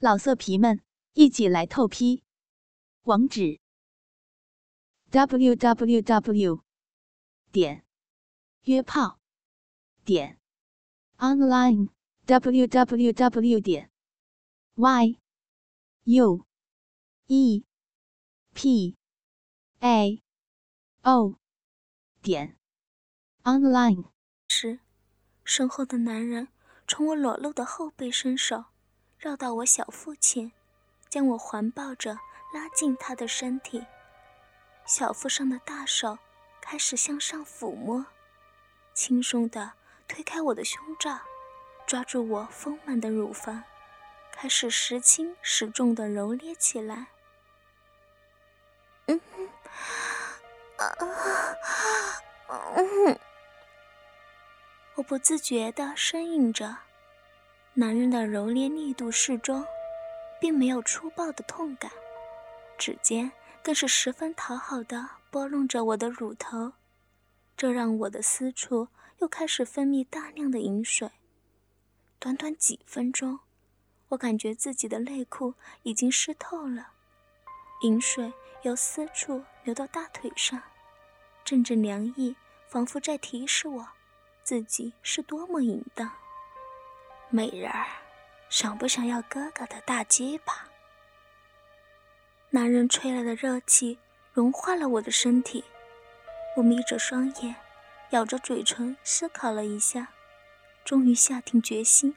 老色皮们，一起来透批！网址：w w w 点约炮点 online w w w 点 y u e p a o 点 online。时，身后的男人从我裸露的后背伸手。绕到我小腹前，将我环抱着拉近他的身体，小腹上的大手开始向上抚摸，轻松地推开我的胸罩，抓住我丰满的乳房，开始时轻时重地揉捏起来。嗯，啊啊，嗯，我不自觉地呻吟着。男人的揉捏力度适中，并没有粗暴的痛感，指尖更是十分讨好的拨弄着我的乳头，这让我的私处又开始分泌大量的饮水。短短几分钟，我感觉自己的内裤已经湿透了，饮水由私处流到大腿上，阵阵凉意仿佛在提示我，自己是多么淫荡。美人儿，想不想要哥哥的大鸡巴？男人吹来的热气融化了我的身体，我眯着双眼，咬着嘴唇，思考了一下，终于下定决心，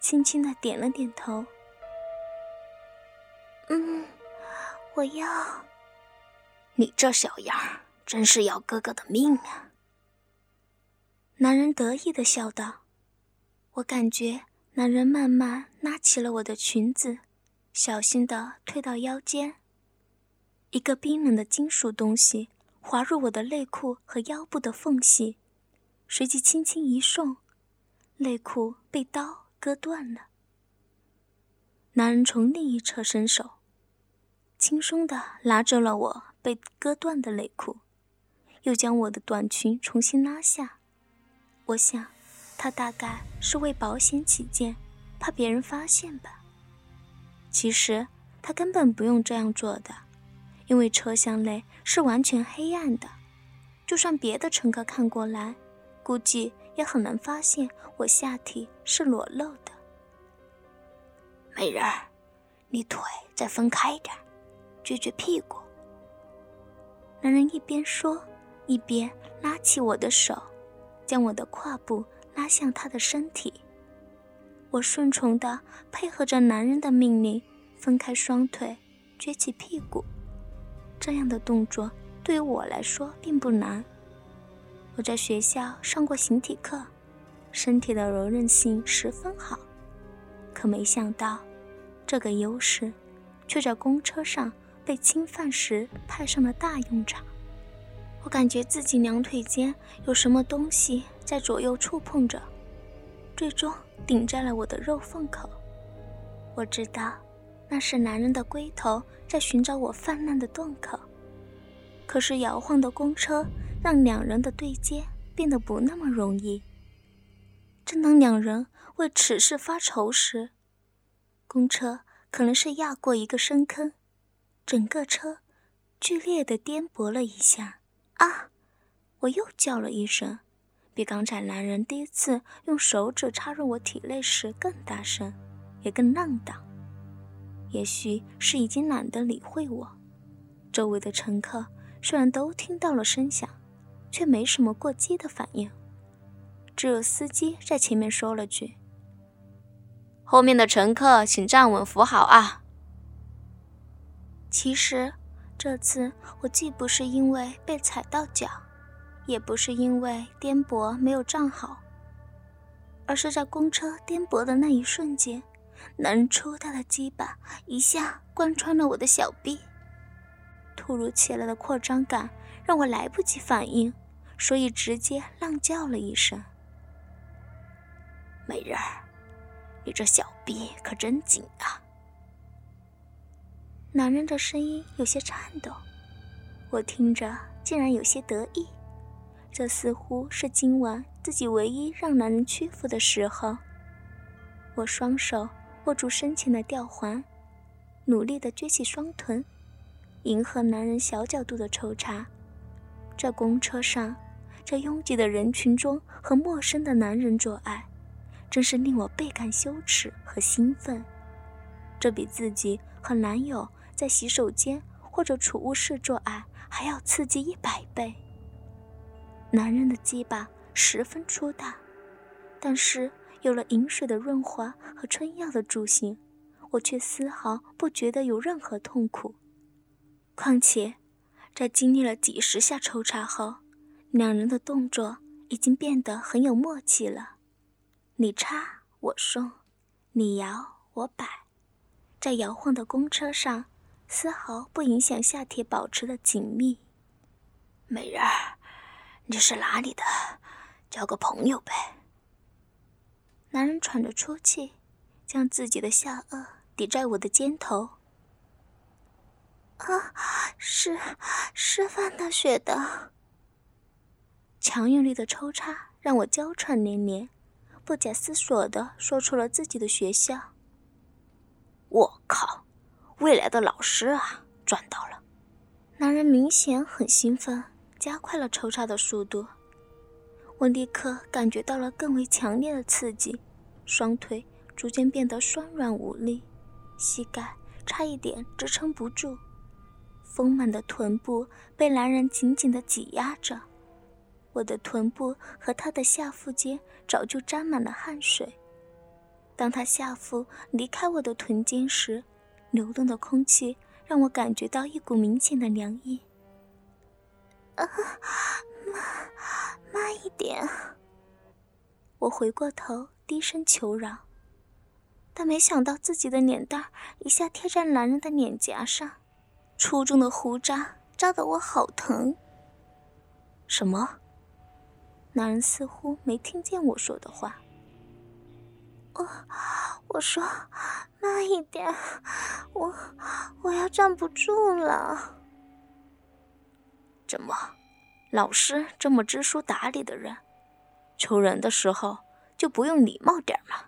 轻轻的点了点头。嗯，我要。你这小样儿，真是要哥哥的命啊！男人得意的笑道。我感觉男人慢慢拉起了我的裙子，小心地推到腰间。一个冰冷的金属东西滑入我的内裤和腰部的缝隙，随即轻轻一送，内裤被刀割断了。男人从另一侧伸手，轻松地拿走了我被割断的内裤，又将我的短裙重新拉下。我想。他大概是为保险起见，怕别人发现吧。其实他根本不用这样做的，因为车厢内是完全黑暗的，就算别的乘客看过来，估计也很难发现我下体是裸露的。美人儿，你腿再分开一点，撅撅屁股。男人一边说，一边拉起我的手，将我的胯部。拉向他的身体，我顺从地配合着男人的命令，分开双腿，撅起屁股。这样的动作对于我来说并不难。我在学校上过形体课，身体的柔韧性十分好。可没想到，这个优势却在公车上被侵犯时派上了大用场。我感觉自己两腿间有什么东西在左右触碰着，最终顶在了我的肉缝口。我知道，那是男人的龟头在寻找我泛滥的洞口。可是摇晃的公车让两人的对接变得不那么容易。正当两人为此事发愁时，公车可能是压过一个深坑，整个车剧烈的颠簸了一下。啊！我又叫了一声，比刚才男人第一次用手指插入我体内时更大声，也更浪荡。也许是已经懒得理会我，周围的乘客虽然都听到了声响，却没什么过激的反应。只有司机在前面说了句：“后面的乘客请站稳扶好啊。”其实。这次我既不是因为被踩到脚，也不是因为颠簸没有站好，而是在公车颠簸的那一瞬间，男人粗大的鸡巴一下贯穿了我的小臂。突如其来的扩张感让我来不及反应，所以直接浪叫了一声：“美人儿，你这小臂可真紧啊！”男人的声音有些颤抖，我听着竟然有些得意。这似乎是今晚自己唯一让男人屈服的时候。我双手握住身前的吊环，努力地撅起双臀，迎合男人小角度的抽插。在公车上，在拥挤的人群中和陌生的男人做爱，真是令我倍感羞耻和兴奋。这比自己和男友在洗手间或者储物室做爱还要刺激一百倍。男人的鸡巴十分粗大，但是有了饮水的润滑和春药的助兴，我却丝毫不觉得有任何痛苦。况且，在经历了几十下抽插后，两人的动作已经变得很有默契了。你插我送，你摇我摆，在摇晃的公车上，丝毫不影响下体保持的紧密。美人儿，你是哪里的？交个朋友呗。男人喘着粗气，将自己的下颚抵在我的肩头。啊，是师范大学的。强有力的抽插让我娇喘连连，不假思索的说出了自己的学校。我靠，未来的老师啊，赚到了！男人明显很兴奋，加快了抽插的速度。我立刻感觉到了更为强烈的刺激，双腿逐渐变得酸软无力，膝盖差一点支撑不住。丰满的臀部被男人紧紧地挤压着，我的臀部和他的下腹间早就沾满了汗水。当他下腹离开我的臀间时，流动的空气让我感觉到一股明显的凉意。啊，慢，慢一点！我回过头，低声求饶，但没想到自己的脸蛋一下贴在男人的脸颊上。粗重的胡渣扎得我好疼。什么？男人似乎没听见我说的话。我我说慢一点，我我要站不住了。怎么，老师这么知书达理的人，求人的时候就不用礼貌点吗？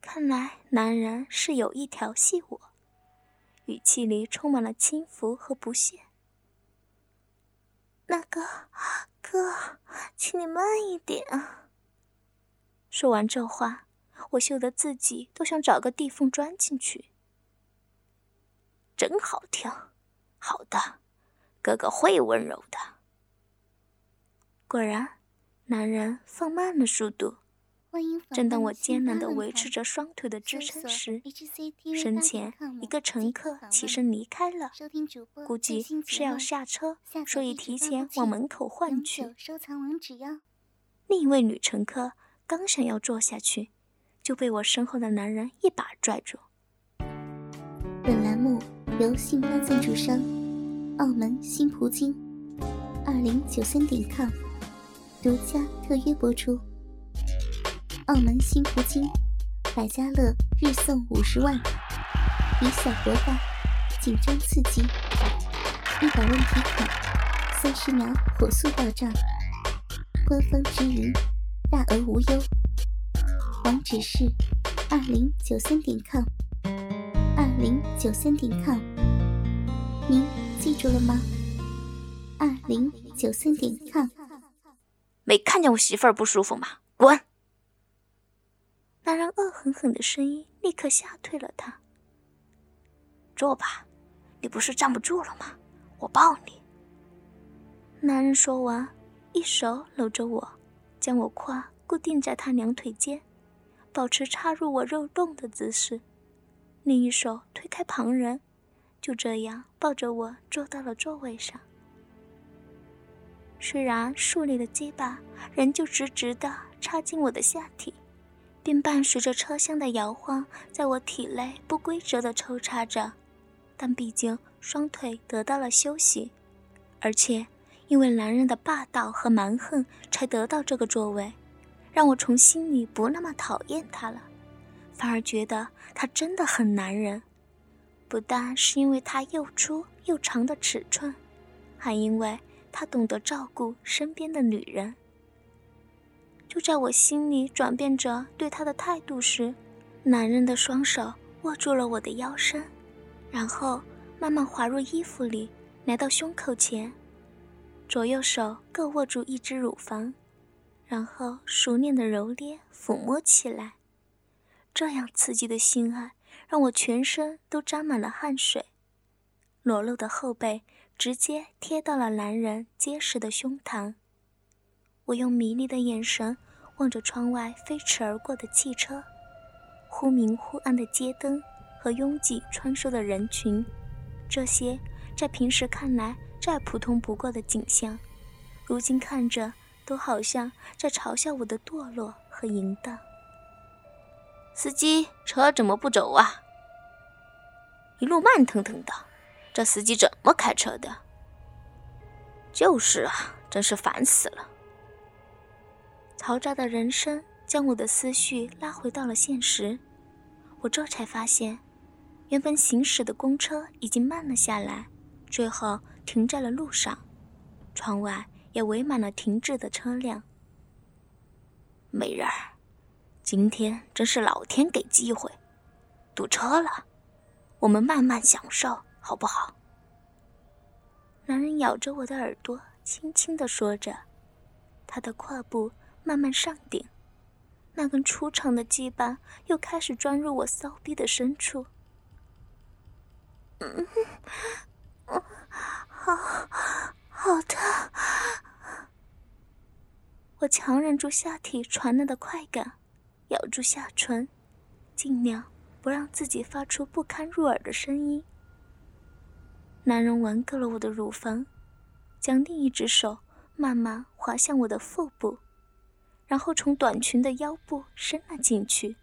看来男人是有意调戏我。语气里充满了轻浮和不屑。那个哥，请你慢一点。说完这话，我羞得自己都想找个地缝钻进去。真好听，好的，哥哥会温柔的。果然，男人放慢了速度。正当我艰难地维持着双腿的支撑时，身前一个乘客起身离开了，估计是要下车，所以提前往门口换去。另一位女乘客刚想要坐下去，就被我身后的男人一把拽住。本栏目由信发赞助商澳门新葡京二零九三点 com 独家特约播出。澳门新葡京，百家乐日送五十万，以小博大，紧张刺激，一百问题卡，三十秒火速到账，官方直营，大额无忧。网址是二零九三点 com，二零九三点 com，您记住了吗？二零九三点 com。没看见我媳妇儿不舒服吗？滚！那人恶狠狠的声音立刻吓退了他。坐吧，你不是站不住了吗？我抱你。男人说完，一手搂着我，将我胯固定在他两腿间，保持插入我肉洞的姿势，另一手推开旁人，就这样抱着我坐到了座位上。虽然竖立的鸡巴仍旧直直的插进我的下体。并伴随着车厢的摇晃，在我体内不规则的抽插着，但毕竟双腿得到了休息，而且因为男人的霸道和蛮横，才得到这个座位，让我从心里不那么讨厌他了，反而觉得他真的很男人。不但是因为他又粗又长的尺寸，还因为他懂得照顾身边的女人。就在我心里转变着对他的态度时，男人的双手握住了我的腰身，然后慢慢滑入衣服里，来到胸口前，左右手各握住一只乳房，然后熟练的揉捏、抚摸起来。这样刺激的性爱让我全身都沾满了汗水，裸露的后背直接贴到了男人结实的胸膛。我用迷离的眼神望着窗外飞驰而过的汽车。忽明忽暗的街灯和拥挤穿梭的人群，这些在平时看来再普通不过的景象，如今看着都好像在嘲笑我的堕落和淫荡。司机，车怎么不走啊？一路慢腾腾的，这司机怎么开车的？就是啊，真是烦死了。嘈杂的人声。将我的思绪拉回到了现实，我这才发现，原本行驶的公车已经慢了下来，最后停在了路上，窗外也围满了停滞的车辆。美人儿，今天真是老天给机会，堵车了，我们慢慢享受，好不好？男人咬着我的耳朵，轻轻地说着，他的胯部慢慢上顶。那根粗长的鸡巴又开始钻入我骚逼的深处。嗯，好，好的。我强忍住下体传来的快感，咬住下唇，尽量不让自己发出不堪入耳的声音。男人玩够了我的乳房，将另一只手慢慢滑向我的腹部。然后从短裙的腰部伸了进去，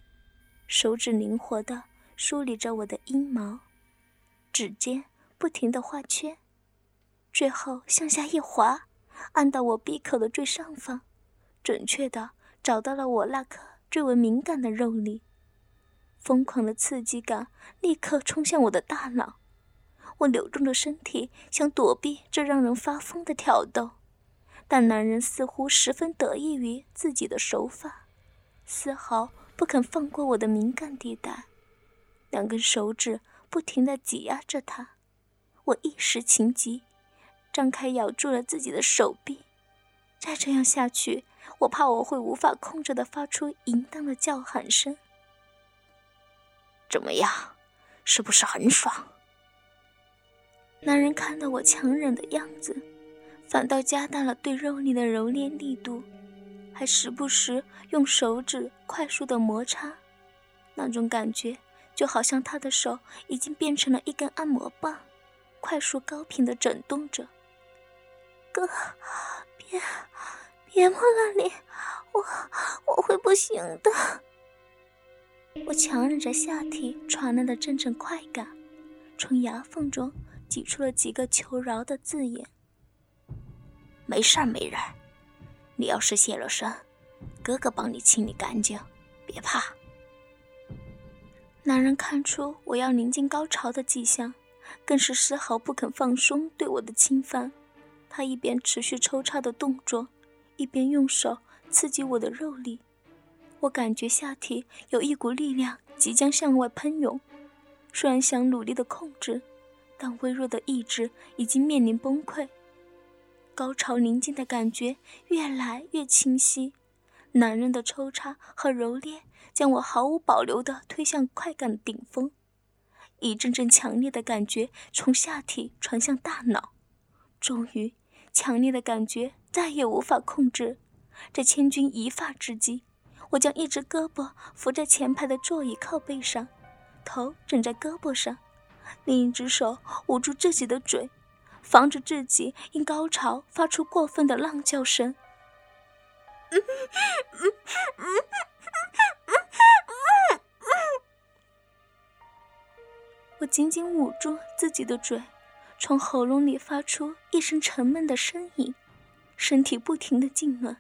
手指灵活地梳理着我的阴毛，指尖不停地画圈，最后向下一滑，按到我闭口的最上方，准确地找到了我那颗最为敏感的肉里。疯狂的刺激感立刻冲向我的大脑，我扭动着身体想躲避这让人发疯的挑逗。但男人似乎十分得意于自己的手法，丝毫不肯放过我的敏感地带，两根手指不停地挤压着他。我一时情急，张开咬住了自己的手臂。再这样下去，我怕我会无法控制地发出淫荡的叫喊声。怎么样，是不是很爽？男人看到我强忍的样子。反倒加大了对肉里的揉捏力度，还时不时用手指快速的摩擦，那种感觉就好像他的手已经变成了一根按摩棒，快速高频的震动着。哥，别别摸那里，我我会不行的。我强忍着下体传来的阵阵快感，从牙缝中挤出了几个求饶的字眼。没事儿，美人，你要是泄了身，哥哥帮你清理干净，别怕。男人看出我要临近高潮的迹象，更是丝毫不肯放松对我的侵犯。他一边持续抽插的动作，一边用手刺激我的肉里。我感觉下体有一股力量即将向外喷涌，虽然想努力的控制，但微弱的意志已经面临崩溃。高潮临近的感觉越来越清晰，男人的抽插和揉捏将我毫无保留地推向快感顶峰，一阵阵强烈的感觉从下体传向大脑，终于，强烈的感觉再也无法控制，在千钧一发之际，我将一只胳膊扶在前排的座椅靠背上，头枕在胳膊上，另一只手捂住自己的嘴。防止自己因高潮发出过分的浪叫声。我紧紧捂住自己的嘴，从喉咙里发出一声沉闷的呻吟，身体不停的痉挛，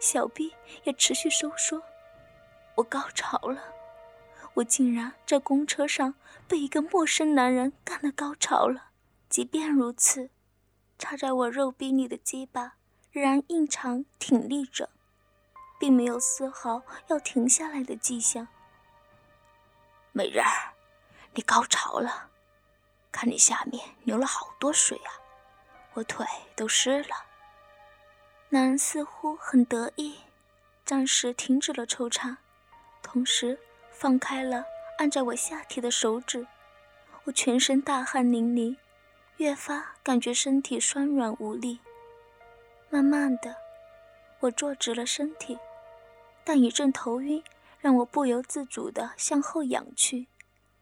小臂也持续收缩。我高潮了，我竟然在公车上被一个陌生男人干了高潮了。即便如此，插在我肉壁里的鸡巴仍然硬长挺立着，并没有丝毫要停下来的迹象。美人儿，你高潮了，看你下面流了好多水啊，我腿都湿了。男人似乎很得意，暂时停止了抽插，同时放开了按在我下体的手指。我全身大汗淋漓，越发感觉身体酸软无力。慢慢的，我坐直了身体，但一阵头晕让我不由自主地向后仰去，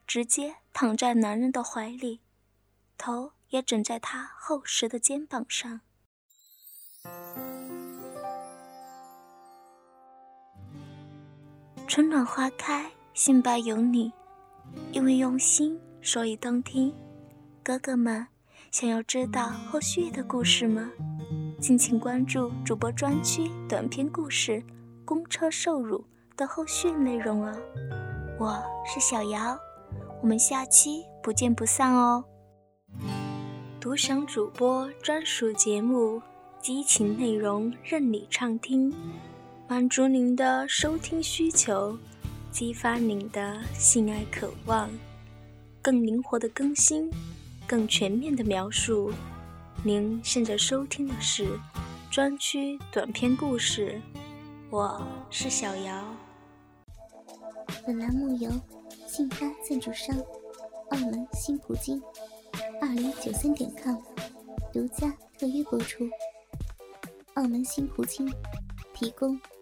直接躺在男人的怀里，头也枕在他厚实的肩膀上。春暖花开，杏白有你，因为用心。所以动听，哥哥们想要知道后续的故事吗？敬请关注主播专区短篇故事《公车受辱》的后续内容哦。我是小瑶，我们下期不见不散哦。独享主播专属节目，激情内容任你畅听，满足您的收听需求，激发您的性爱渴望。更灵活的更新，更全面的描述。您现在收听的是专区短篇故事，我是小姚。本栏目由信发赞助商澳门新葡京二零九三点 com 独家特约播出。澳门新葡京提供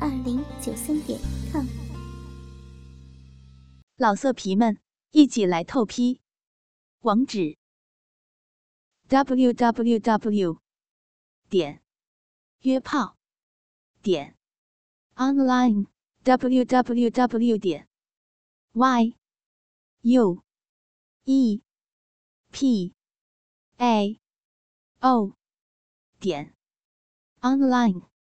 二零九三点 com，老色皮们。一起来透批，网址：w w w 点约炮点 online w w w 点 y u e p a o 点 online。